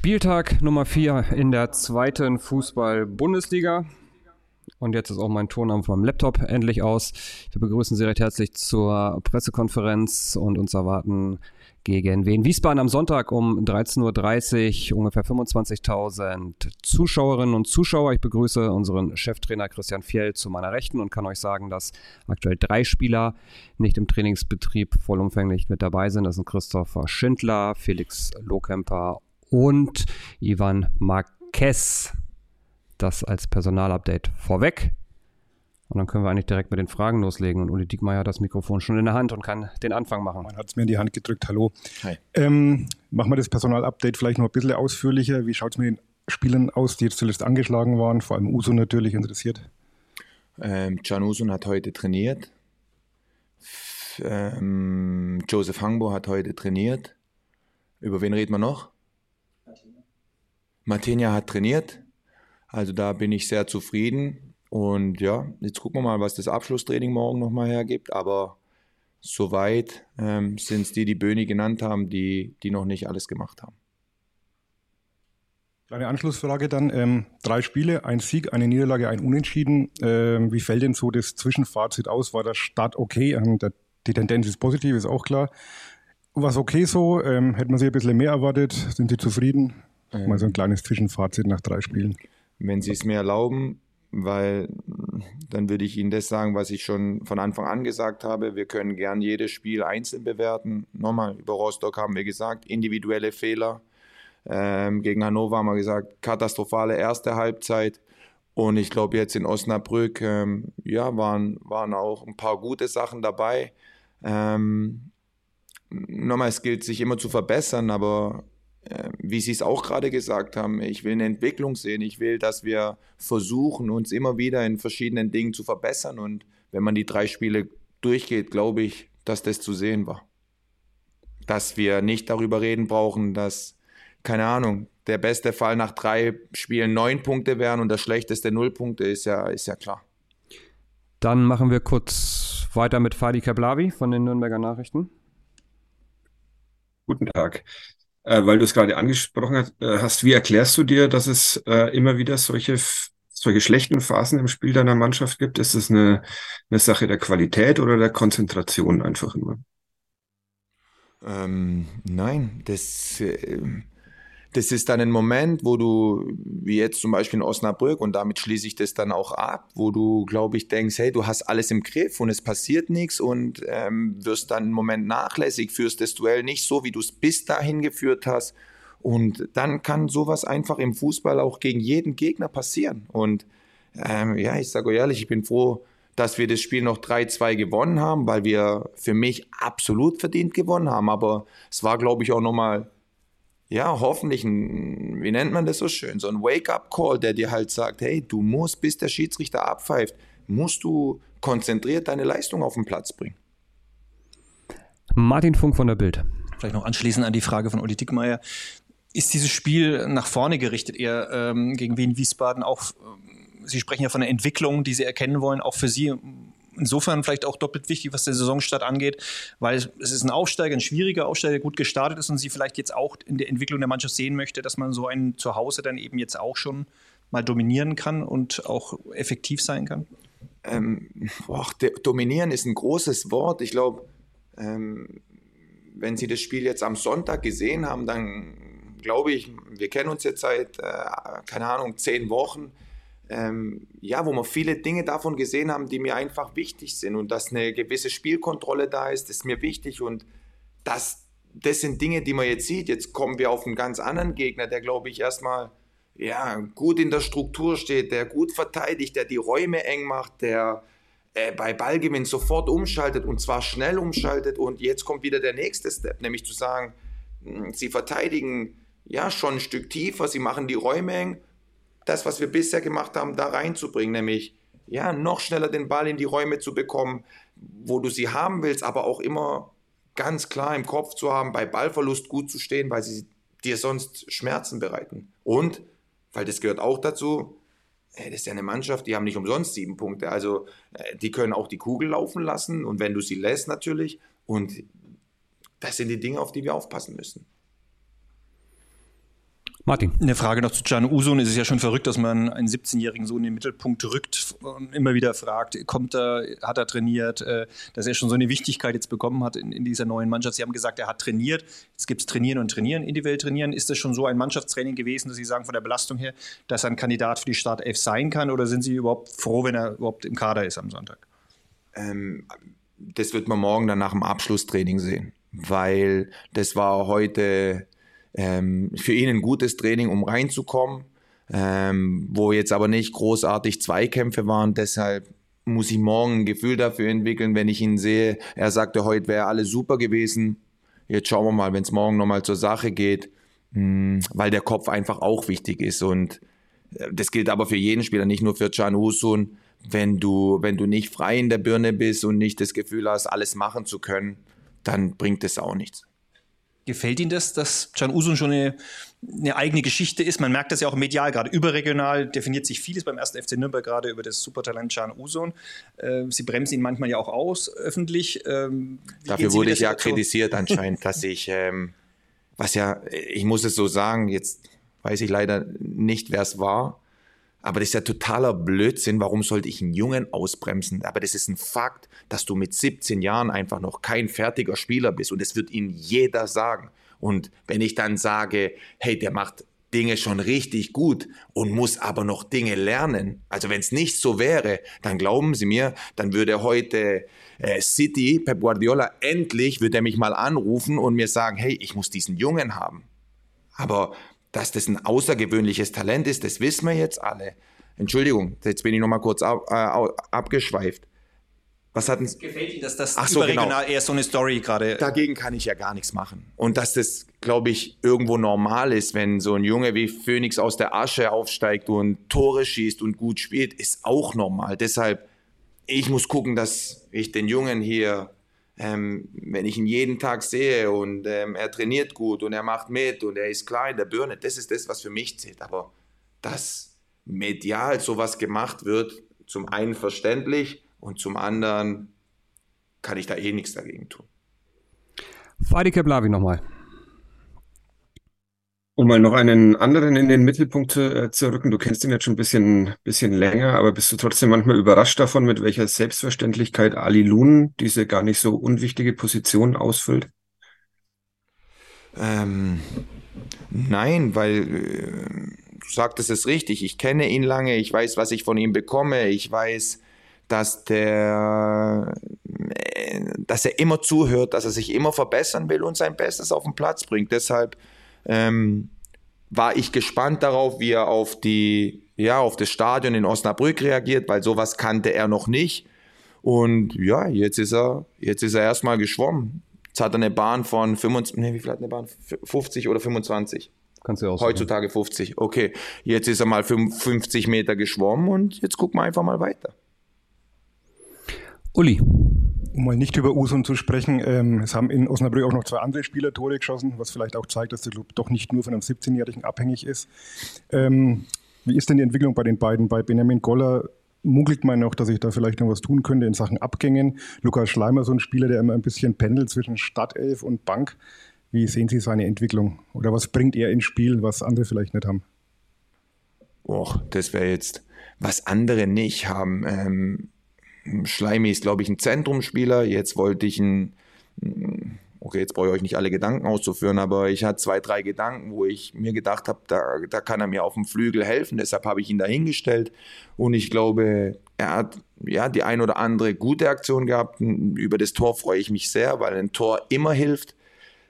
Spieltag Nummer 4 in der zweiten Fußball-Bundesliga. Und jetzt ist auch mein Ton auf meinem Laptop endlich aus. Wir begrüßen Sie recht herzlich zur Pressekonferenz und uns erwarten gegen Wien Wiesbaden am Sonntag um 13.30 Uhr ungefähr 25.000 Zuschauerinnen und Zuschauer. Ich begrüße unseren Cheftrainer Christian Fjell zu meiner Rechten und kann euch sagen, dass aktuell drei Spieler nicht im Trainingsbetrieb vollumfänglich mit dabei sind. Das sind Christopher Schindler, Felix Lohkemper und Ivan Marquez. Das als Personalupdate vorweg. Und dann können wir eigentlich direkt mit den Fragen loslegen. Und Uli Diekmeyer hat das Mikrofon schon in der Hand und kann den Anfang machen. Man hat es mir in die Hand gedrückt. Hallo. Hi. Ähm, machen wir das Personalupdate vielleicht noch ein bisschen ausführlicher. Wie schaut es mit den Spielern aus, die jetzt zuletzt angeschlagen waren? Vor allem Uso natürlich interessiert. Ähm, Can Usun hat heute trainiert. F ähm, Joseph Hangbo hat heute trainiert. Über wen reden wir noch? Martinia hat trainiert. Also da bin ich sehr zufrieden. Und ja, jetzt gucken wir mal, was das Abschlusstraining morgen nochmal hergibt. Aber soweit ähm, sind es die, die Böhni genannt haben, die, die noch nicht alles gemacht haben. Kleine Anschlussfrage dann. Ähm, drei Spiele, ein Sieg, eine Niederlage, ein Unentschieden. Ähm, wie fällt denn so das Zwischenfazit aus? War der Start okay? Ähm, der, die Tendenz ist positiv, ist auch klar. Was okay so? Ähm, hätte man sich ein bisschen mehr erwartet? Sind Sie zufrieden? Mal so ein kleines Zwischenfazit nach drei Spielen. Wenn Sie es mir erlauben, weil dann würde ich Ihnen das sagen, was ich schon von Anfang an gesagt habe. Wir können gern jedes Spiel einzeln bewerten. Nochmal, über Rostock haben wir gesagt, individuelle Fehler. Ähm, gegen Hannover haben wir gesagt, katastrophale erste Halbzeit. Und ich glaube, jetzt in Osnabrück, ähm, ja, waren, waren auch ein paar gute Sachen dabei. Ähm, nochmal, es gilt, sich immer zu verbessern, aber wie Sie es auch gerade gesagt haben, ich will eine Entwicklung sehen. Ich will, dass wir versuchen, uns immer wieder in verschiedenen Dingen zu verbessern. Und wenn man die drei Spiele durchgeht, glaube ich, dass das zu sehen war. Dass wir nicht darüber reden brauchen, dass, keine Ahnung, der beste Fall nach drei Spielen neun Punkte wären und das schlechteste null Punkte, ist ja, ist ja klar. Dann machen wir kurz weiter mit Fadi Kablavi von den Nürnberger Nachrichten. Guten Tag äh, weil du es gerade angesprochen hast, äh, hast, wie erklärst du dir, dass es äh, immer wieder solche, solche schlechten Phasen im Spiel deiner Mannschaft gibt? Ist es eine, eine Sache der Qualität oder der Konzentration einfach nur? Ähm, nein, das, äh, das ist dann ein Moment, wo du, wie jetzt zum Beispiel in Osnabrück, und damit schließe ich das dann auch ab, wo du, glaube ich, denkst, hey, du hast alles im Griff und es passiert nichts und ähm, wirst dann einen Moment nachlässig, führst das Duell nicht so, wie du es bis dahin geführt hast. Und dann kann sowas einfach im Fußball auch gegen jeden Gegner passieren. Und ähm, ja, ich sage ehrlich, ich bin froh, dass wir das Spiel noch 3-2 gewonnen haben, weil wir für mich absolut verdient gewonnen haben. Aber es war, glaube ich, auch nochmal ja, hoffentlich ein, wie nennt man das so schön, so ein Wake-up-Call, der dir halt sagt, hey, du musst, bis der Schiedsrichter abpfeift, musst du konzentriert deine Leistung auf den Platz bringen. Martin Funk von der Bild. Vielleicht noch anschließend an die Frage von Uli Dickmeyer. Ist dieses Spiel nach vorne gerichtet, eher ähm, gegen Wien Wiesbaden auch, ähm, Sie sprechen ja von der Entwicklung, die Sie erkennen wollen, auch für Sie insofern vielleicht auch doppelt wichtig, was der Saisonstart angeht, weil es ist ein Aufsteiger, ein schwieriger Aufsteiger, der gut gestartet ist und sie vielleicht jetzt auch in der Entwicklung der Mannschaft sehen möchte, dass man so einen Zuhause dann eben jetzt auch schon mal dominieren kann und auch effektiv sein kann? Ähm, boah, dominieren ist ein großes Wort. Ich glaube, ähm, wenn Sie das Spiel jetzt am Sonntag gesehen haben, dann glaube ich, wir kennen uns jetzt seit, äh, keine Ahnung, zehn Wochen ähm, ja, wo wir viele Dinge davon gesehen haben, die mir einfach wichtig sind und dass eine gewisse Spielkontrolle da ist, ist mir wichtig und das, das sind Dinge, die man jetzt sieht. Jetzt kommen wir auf einen ganz anderen Gegner, der, glaube ich, erstmal ja, gut in der Struktur steht, der gut verteidigt, der die Räume eng macht, der äh, bei Ballgewinn sofort umschaltet und zwar schnell umschaltet und jetzt kommt wieder der nächste Step, nämlich zu sagen, hm, sie verteidigen ja schon ein Stück tiefer, sie machen die Räume eng das, was wir bisher gemacht haben, da reinzubringen, nämlich ja, noch schneller den Ball in die Räume zu bekommen, wo du sie haben willst, aber auch immer ganz klar im Kopf zu haben, bei Ballverlust gut zu stehen, weil sie dir sonst Schmerzen bereiten. Und, weil das gehört auch dazu, das ist ja eine Mannschaft, die haben nicht umsonst sieben Punkte. Also äh, die können auch die Kugel laufen lassen und wenn du sie lässt natürlich. Und das sind die Dinge, auf die wir aufpassen müssen. Martin. Eine Frage noch zu Can Usun. Es ist ja schon verrückt, dass man einen 17-jährigen Sohn in den Mittelpunkt rückt und immer wieder fragt, kommt er, hat er trainiert, äh, dass er schon so eine Wichtigkeit jetzt bekommen hat in, in dieser neuen Mannschaft. Sie haben gesagt, er hat trainiert. Jetzt gibt es Trainieren und Trainieren, individuell trainieren. Ist das schon so ein Mannschaftstraining gewesen, dass Sie sagen, von der Belastung her, dass er ein Kandidat für die Startelf sein kann? Oder sind Sie überhaupt froh, wenn er überhaupt im Kader ist am Sonntag? Ähm, das wird man morgen dann nach dem Abschlusstraining sehen, weil das war heute ähm, für ihn ein gutes Training, um reinzukommen, ähm, wo jetzt aber nicht großartig Zweikämpfe waren. Deshalb muss ich morgen ein Gefühl dafür entwickeln, wenn ich ihn sehe. Er sagte, heute wäre alles super gewesen. Jetzt schauen wir mal, wenn es morgen nochmal zur Sache geht, mh, hm, weil der Kopf einfach auch wichtig ist. Und äh, das gilt aber für jeden Spieler, nicht nur für Can Husun. Wenn du, wenn du nicht frei in der Birne bist und nicht das Gefühl hast, alles machen zu können, dann bringt es auch nichts. Gefällt Ihnen das, dass Can Usun schon eine, eine, eigene Geschichte ist? Man merkt das ja auch medial, gerade überregional definiert sich vieles beim ersten FC Nürnberg gerade über das Supertalent Can Usun. Äh, Sie bremsen ihn manchmal ja auch aus, öffentlich. Ähm, Dafür wurde ich ja kritisiert anscheinend, dass ich, ähm, was ja, ich muss es so sagen, jetzt weiß ich leider nicht, wer es war, aber das ist ja totaler Blödsinn. Warum sollte ich einen Jungen ausbremsen? Aber das ist ein Fakt, dass du mit 17 Jahren einfach noch kein fertiger Spieler bist. Und das wird ihnen jeder sagen. Und wenn ich dann sage, hey, der macht Dinge schon richtig gut und muss aber noch Dinge lernen. Also wenn es nicht so wäre, dann glauben Sie mir, dann würde heute äh, City, Pep Guardiola, endlich würde er mich mal anrufen und mir sagen, hey, ich muss diesen Jungen haben. Aber dass das ein außergewöhnliches Talent ist, das wissen wir jetzt alle. Entschuldigung, jetzt bin ich noch mal kurz ab, äh, abgeschweift. Was hat Gefällt Ihnen, dass das Ach so, überregional genau. eher so eine Story gerade... Dagegen kann ich ja gar nichts machen. Und dass das, glaube ich, irgendwo normal ist, wenn so ein Junge wie Phoenix aus der Asche aufsteigt und Tore schießt und gut spielt, ist auch normal. Deshalb, ich muss gucken, dass ich den Jungen hier ähm, wenn ich ihn jeden Tag sehe und ähm, er trainiert gut und er macht mit und er ist klar in der Birne, das ist das, was für mich zählt. Aber dass medial sowas gemacht wird, zum einen verständlich und zum anderen kann ich da eh nichts dagegen tun. Fadi Keblavi nochmal. Um mal noch einen anderen in den Mittelpunkt äh, zu rücken, du kennst ihn jetzt schon ein bisschen, bisschen länger, aber bist du trotzdem manchmal überrascht davon, mit welcher Selbstverständlichkeit Ali Lun diese gar nicht so unwichtige Position ausfüllt? Ähm, nein, weil äh, du sagtest es richtig. Ich kenne ihn lange, ich weiß, was ich von ihm bekomme, ich weiß, dass der, äh, dass er immer zuhört, dass er sich immer verbessern will und sein Bestes auf den Platz bringt. Deshalb ähm, war ich gespannt darauf, wie er auf die, ja, auf das Stadion in Osnabrück reagiert, weil sowas kannte er noch nicht. Und ja, jetzt ist er, jetzt ist er erstmal geschwommen. Jetzt hat er eine Bahn von 25, nee, wie viel hat eine Bahn? 50 oder 25? Kannst du auch Heutzutage 50. Okay, jetzt ist er mal 50 Meter geschwommen und jetzt gucken wir einfach mal weiter. Uli, um mal nicht über Usun zu sprechen, ähm, es haben in Osnabrück auch noch zwei andere Spieler Tore geschossen, was vielleicht auch zeigt, dass der Club doch nicht nur von einem 17-Jährigen abhängig ist. Ähm, wie ist denn die Entwicklung bei den beiden? Bei Benjamin Goller munkelt man noch, dass ich da vielleicht noch was tun könnte in Sachen Abgängen. Lukas Schleimer, so ein Spieler, der immer ein bisschen pendelt zwischen Stadtelf und Bank. Wie sehen Sie seine Entwicklung? Oder was bringt er ins Spiel, was andere vielleicht nicht haben? Och, das wäre jetzt, was andere nicht haben. Ähm, Schleimi ist, glaube ich, ein Zentrumspieler. Jetzt wollte ich ein, okay, jetzt brauche ich euch nicht alle Gedanken auszuführen, aber ich hatte zwei, drei Gedanken, wo ich mir gedacht habe, da, da kann er mir auf dem Flügel helfen. Deshalb habe ich ihn dahingestellt. Und ich glaube, er hat ja die ein oder andere gute Aktion gehabt. Über das Tor freue ich mich sehr, weil ein Tor immer hilft.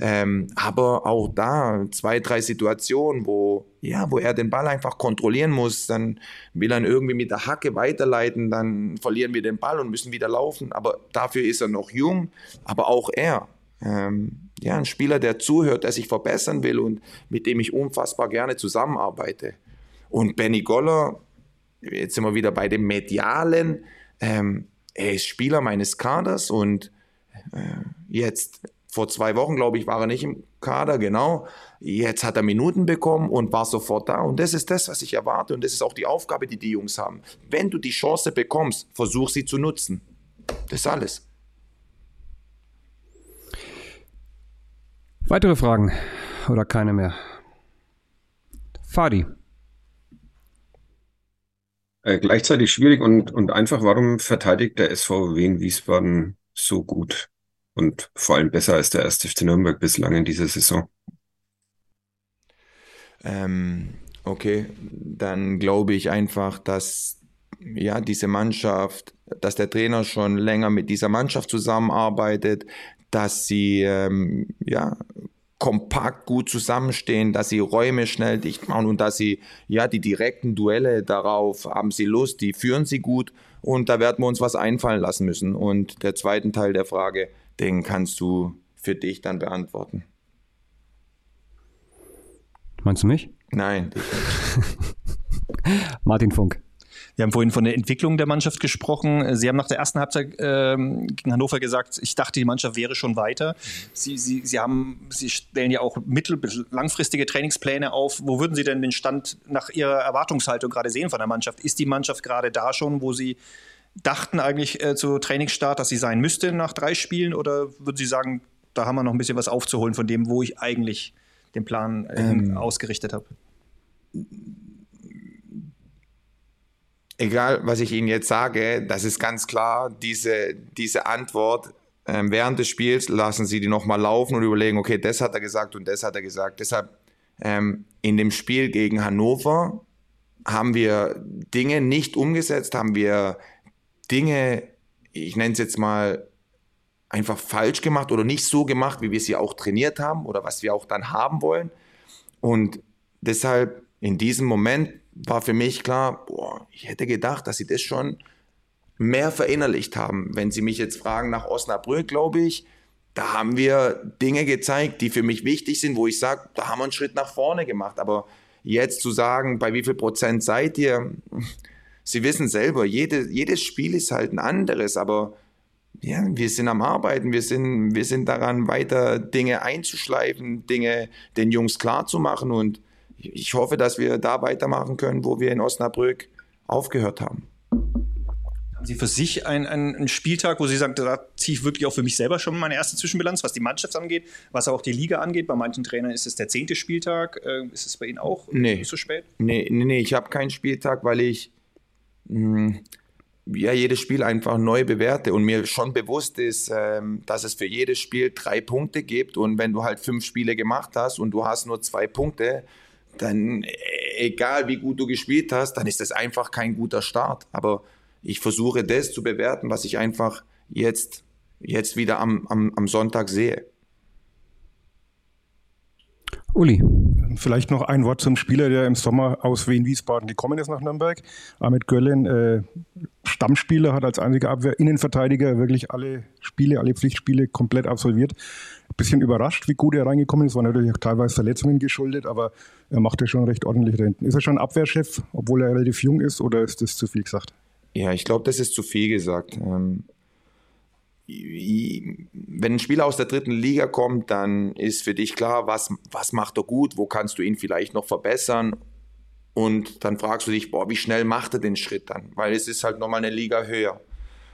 Ähm, aber auch da zwei, drei Situationen, wo, ja, wo er den Ball einfach kontrollieren muss, dann will er irgendwie mit der Hacke weiterleiten, dann verlieren wir den Ball und müssen wieder laufen. Aber dafür ist er noch jung, aber auch er. Ähm, ja, ein Spieler, der zuhört, der sich verbessern will und mit dem ich unfassbar gerne zusammenarbeite. Und Benny Goller, jetzt sind wir wieder bei dem Medialen, ähm, er ist Spieler meines Kaders und äh, jetzt vor zwei Wochen, glaube ich, war er nicht im Kader, genau. Jetzt hat er Minuten bekommen und war sofort da. Und das ist das, was ich erwarte. Und das ist auch die Aufgabe, die die Jungs haben. Wenn du die Chance bekommst, versuch sie zu nutzen. Das ist alles. Weitere Fragen oder keine mehr? Fadi. Äh, gleichzeitig schwierig und, und einfach, warum verteidigt der SV Wien Wiesbaden so gut und vor allem besser als der erste FC Nürnberg bislang in dieser Saison? Ähm, okay, dann glaube ich einfach, dass ja diese Mannschaft, dass der Trainer schon länger mit dieser Mannschaft zusammenarbeitet, dass sie ähm, ja kompakt gut zusammenstehen, dass sie Räume schnell dicht machen und dass sie ja die direkten Duelle darauf haben sie Lust, die führen sie gut und da werden wir uns was einfallen lassen müssen. Und der zweite Teil der Frage, den kannst du für dich dann beantworten. Meinst du mich? Nein. Martin Funk. Wir haben vorhin von der Entwicklung der Mannschaft gesprochen. Sie haben nach der ersten Halbzeit ähm, gegen Hannover gesagt, ich dachte, die Mannschaft wäre schon weiter. Sie, Sie, Sie, haben, Sie stellen ja auch mittel- bis langfristige Trainingspläne auf. Wo würden Sie denn den Stand nach Ihrer Erwartungshaltung gerade sehen von der Mannschaft? Ist die Mannschaft gerade da schon, wo Sie dachten eigentlich äh, zu Trainingsstart, dass sie sein müsste nach drei Spielen? Oder würden Sie sagen, da haben wir noch ein bisschen was aufzuholen von dem, wo ich eigentlich den Plan äh, ähm, ausgerichtet habe? egal was ich Ihnen jetzt sage, das ist ganz klar, diese, diese Antwort ähm, während des Spiels lassen Sie die nochmal laufen und überlegen, okay, das hat er gesagt und das hat er gesagt. Deshalb ähm, in dem Spiel gegen Hannover haben wir Dinge nicht umgesetzt, haben wir Dinge, ich nenne es jetzt mal, einfach falsch gemacht oder nicht so gemacht, wie wir sie auch trainiert haben oder was wir auch dann haben wollen. Und deshalb in diesem Moment war für mich klar, boah, ich hätte gedacht, dass sie das schon mehr verinnerlicht haben. Wenn Sie mich jetzt fragen nach Osnabrück, glaube ich, da haben wir Dinge gezeigt, die für mich wichtig sind, wo ich sage, da haben wir einen Schritt nach vorne gemacht. Aber jetzt zu sagen, bei wie viel Prozent seid ihr, Sie wissen selber, jede, jedes Spiel ist halt ein anderes, aber ja, wir sind am Arbeiten, wir sind, wir sind daran, weiter Dinge einzuschleifen, Dinge den Jungs klarzumachen und ich hoffe, dass wir da weitermachen können, wo wir in Osnabrück aufgehört haben. Haben Sie für sich einen, einen Spieltag, wo Sie sagen, da ziehe ich wirklich auch für mich selber schon meine erste Zwischenbilanz, was die Mannschaft angeht, was auch die Liga angeht? Bei manchen Trainern ist es der zehnte Spieltag. Äh, ist es bei Ihnen auch nee. so spät? Nee, nee, nee ich habe keinen Spieltag, weil ich hm, ja, jedes Spiel einfach neu bewerte und mir schon bewusst ist, ähm, dass es für jedes Spiel drei Punkte gibt und wenn du halt fünf Spiele gemacht hast und du hast nur zwei Punkte, dann äh, egal wie gut du gespielt hast, dann ist das einfach kein guter Start. Aber ich versuche das zu bewerten, was ich einfach jetzt, jetzt wieder am, am, am Sonntag sehe. Uli. Vielleicht noch ein Wort zum Spieler, der im Sommer aus Wien-Wiesbaden gekommen ist nach Nürnberg. Ahmed Göllen, äh, Stammspieler, hat als einziger Abwehr Innenverteidiger wirklich alle Spiele, alle Pflichtspiele komplett absolviert. Bisschen überrascht, wie gut er reingekommen ist. War natürlich auch teilweise Verletzungen geschuldet, aber er macht ja schon recht ordentlich da hinten. Ist er schon Abwehrchef, obwohl er relativ jung ist, oder ist das zu viel gesagt? Ja, ich glaube, das ist zu viel gesagt. Ähm, wenn ein Spieler aus der dritten Liga kommt, dann ist für dich klar, was, was macht er gut, wo kannst du ihn vielleicht noch verbessern. Und dann fragst du dich, boah, wie schnell macht er den Schritt dann? Weil es ist halt nochmal eine Liga höher.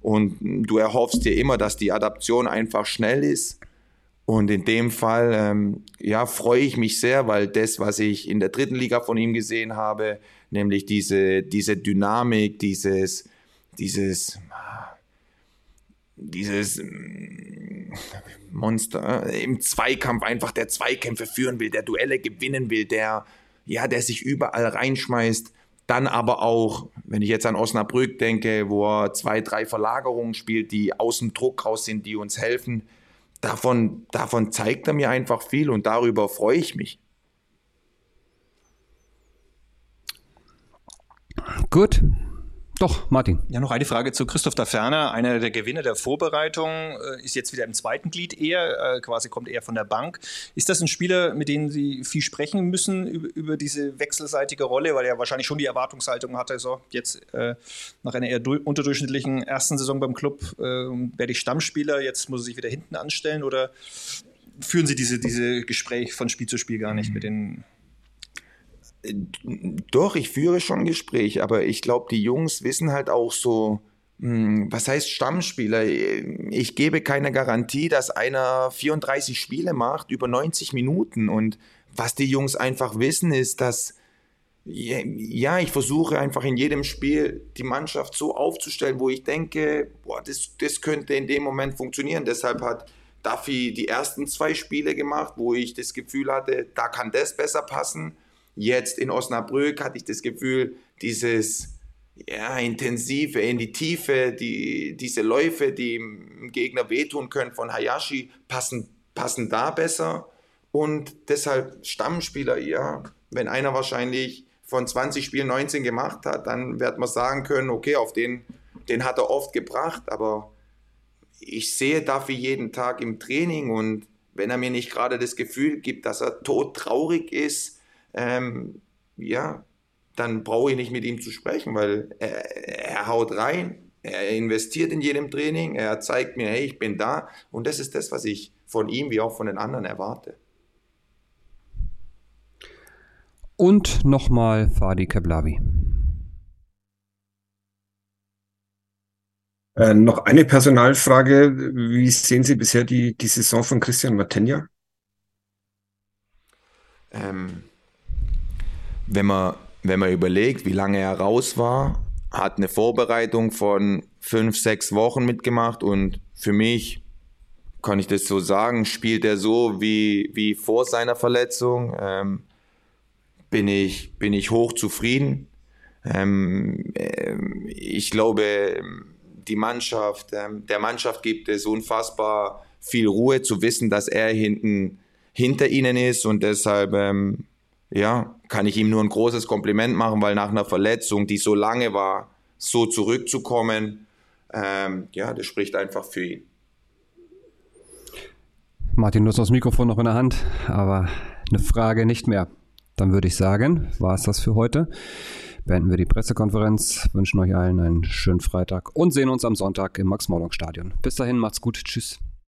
Und du erhoffst dir immer, dass die Adaption einfach schnell ist. Und in dem Fall, ähm, ja, freue ich mich sehr, weil das, was ich in der dritten Liga von ihm gesehen habe, nämlich diese, diese Dynamik, dieses, dieses, dieses mm, Monster im Zweikampf einfach, der Zweikämpfe führen will, der Duelle gewinnen will, der, ja, der sich überall reinschmeißt. Dann aber auch, wenn ich jetzt an Osnabrück denke, wo er zwei, drei Verlagerungen spielt, die aus dem Druck raus sind, die uns helfen. Davon, davon zeigt er mir einfach viel und darüber freue ich mich. Gut, doch, Martin. Ja, noch eine Frage zu Christoph da Ferner. Einer der Gewinner der Vorbereitung äh, ist jetzt wieder im zweiten Glied eher, äh, quasi kommt eher von der Bank. Ist das ein Spieler, mit dem Sie viel sprechen müssen über, diese wechselseitige Rolle, weil er wahrscheinlich schon die Erwartungshaltung hatte, so jetzt äh, nach einer eher unterdurchschnittlichen ersten Saison beim Club äh, werde ich Stammspieler, jetzt muss er sich wieder hinten anstellen oder führen Sie diese, diese Gespräche von Spiel zu Spiel gar nicht mit den doch, ich führe schon Gespräch, aber ich glaube, die Jungs wissen halt auch so, hm, was heißt Stammspieler? Ich gebe keine Garantie, dass einer 34 Spiele macht über 90 Minuten. Und was die Jungs einfach wissen, ist, dass ja, ich versuche einfach in jedem Spiel die Mannschaft so aufzustellen, wo ich denke, boah, das, das könnte in dem Moment funktionieren. Deshalb hat Duffy die ersten zwei Spiele gemacht, wo ich das Gefühl hatte, da kann das besser passen. Jetzt in Osnabrück hatte ich das Gefühl, dieses ja, intensive, in die Tiefe, die, diese Läufe, die dem Gegner wehtun können von Hayashi, passen, passen da besser. Und deshalb Stammspieler, ja, wenn einer wahrscheinlich von 20 Spielen 19 gemacht hat, dann wird man sagen können, okay, auf den, den hat er oft gebracht, aber ich sehe dafür jeden Tag im Training und wenn er mir nicht gerade das Gefühl gibt, dass er todtraurig ist, ähm, ja, dann brauche ich nicht mit ihm zu sprechen, weil er, er haut rein, er investiert in jedem Training, er zeigt mir, hey, ich bin da und das ist das, was ich von ihm wie auch von den anderen erwarte. Und nochmal Fadi Keblavi. Äh, noch eine Personalfrage. Wie sehen Sie bisher die, die Saison von Christian Matenja? Ähm, wenn, man, wenn man überlegt, wie lange er raus war, hat eine Vorbereitung von fünf, sechs Wochen mitgemacht und für mich, kann ich das so sagen, spielt er so wie, wie vor seiner Verletzung. Ähm, bin ich, bin ich hoch zufrieden. Ähm, äh, ich glaube, die Mannschaft, ähm, der Mannschaft gibt es unfassbar viel Ruhe zu wissen, dass er hinten hinter ihnen ist und deshalb ähm, ja, kann ich ihm nur ein großes Kompliment machen, weil nach einer Verletzung, die so lange war, so zurückzukommen, ähm, ja, das spricht einfach für ihn. Martin, du hast das Mikrofon noch in der Hand, aber eine Frage nicht mehr. Dann würde ich sagen, war es das für heute. Beenden wir die Pressekonferenz, wünschen euch allen einen schönen Freitag und sehen uns am Sonntag im Max-Morlock-Stadion. Bis dahin, macht's gut. Tschüss.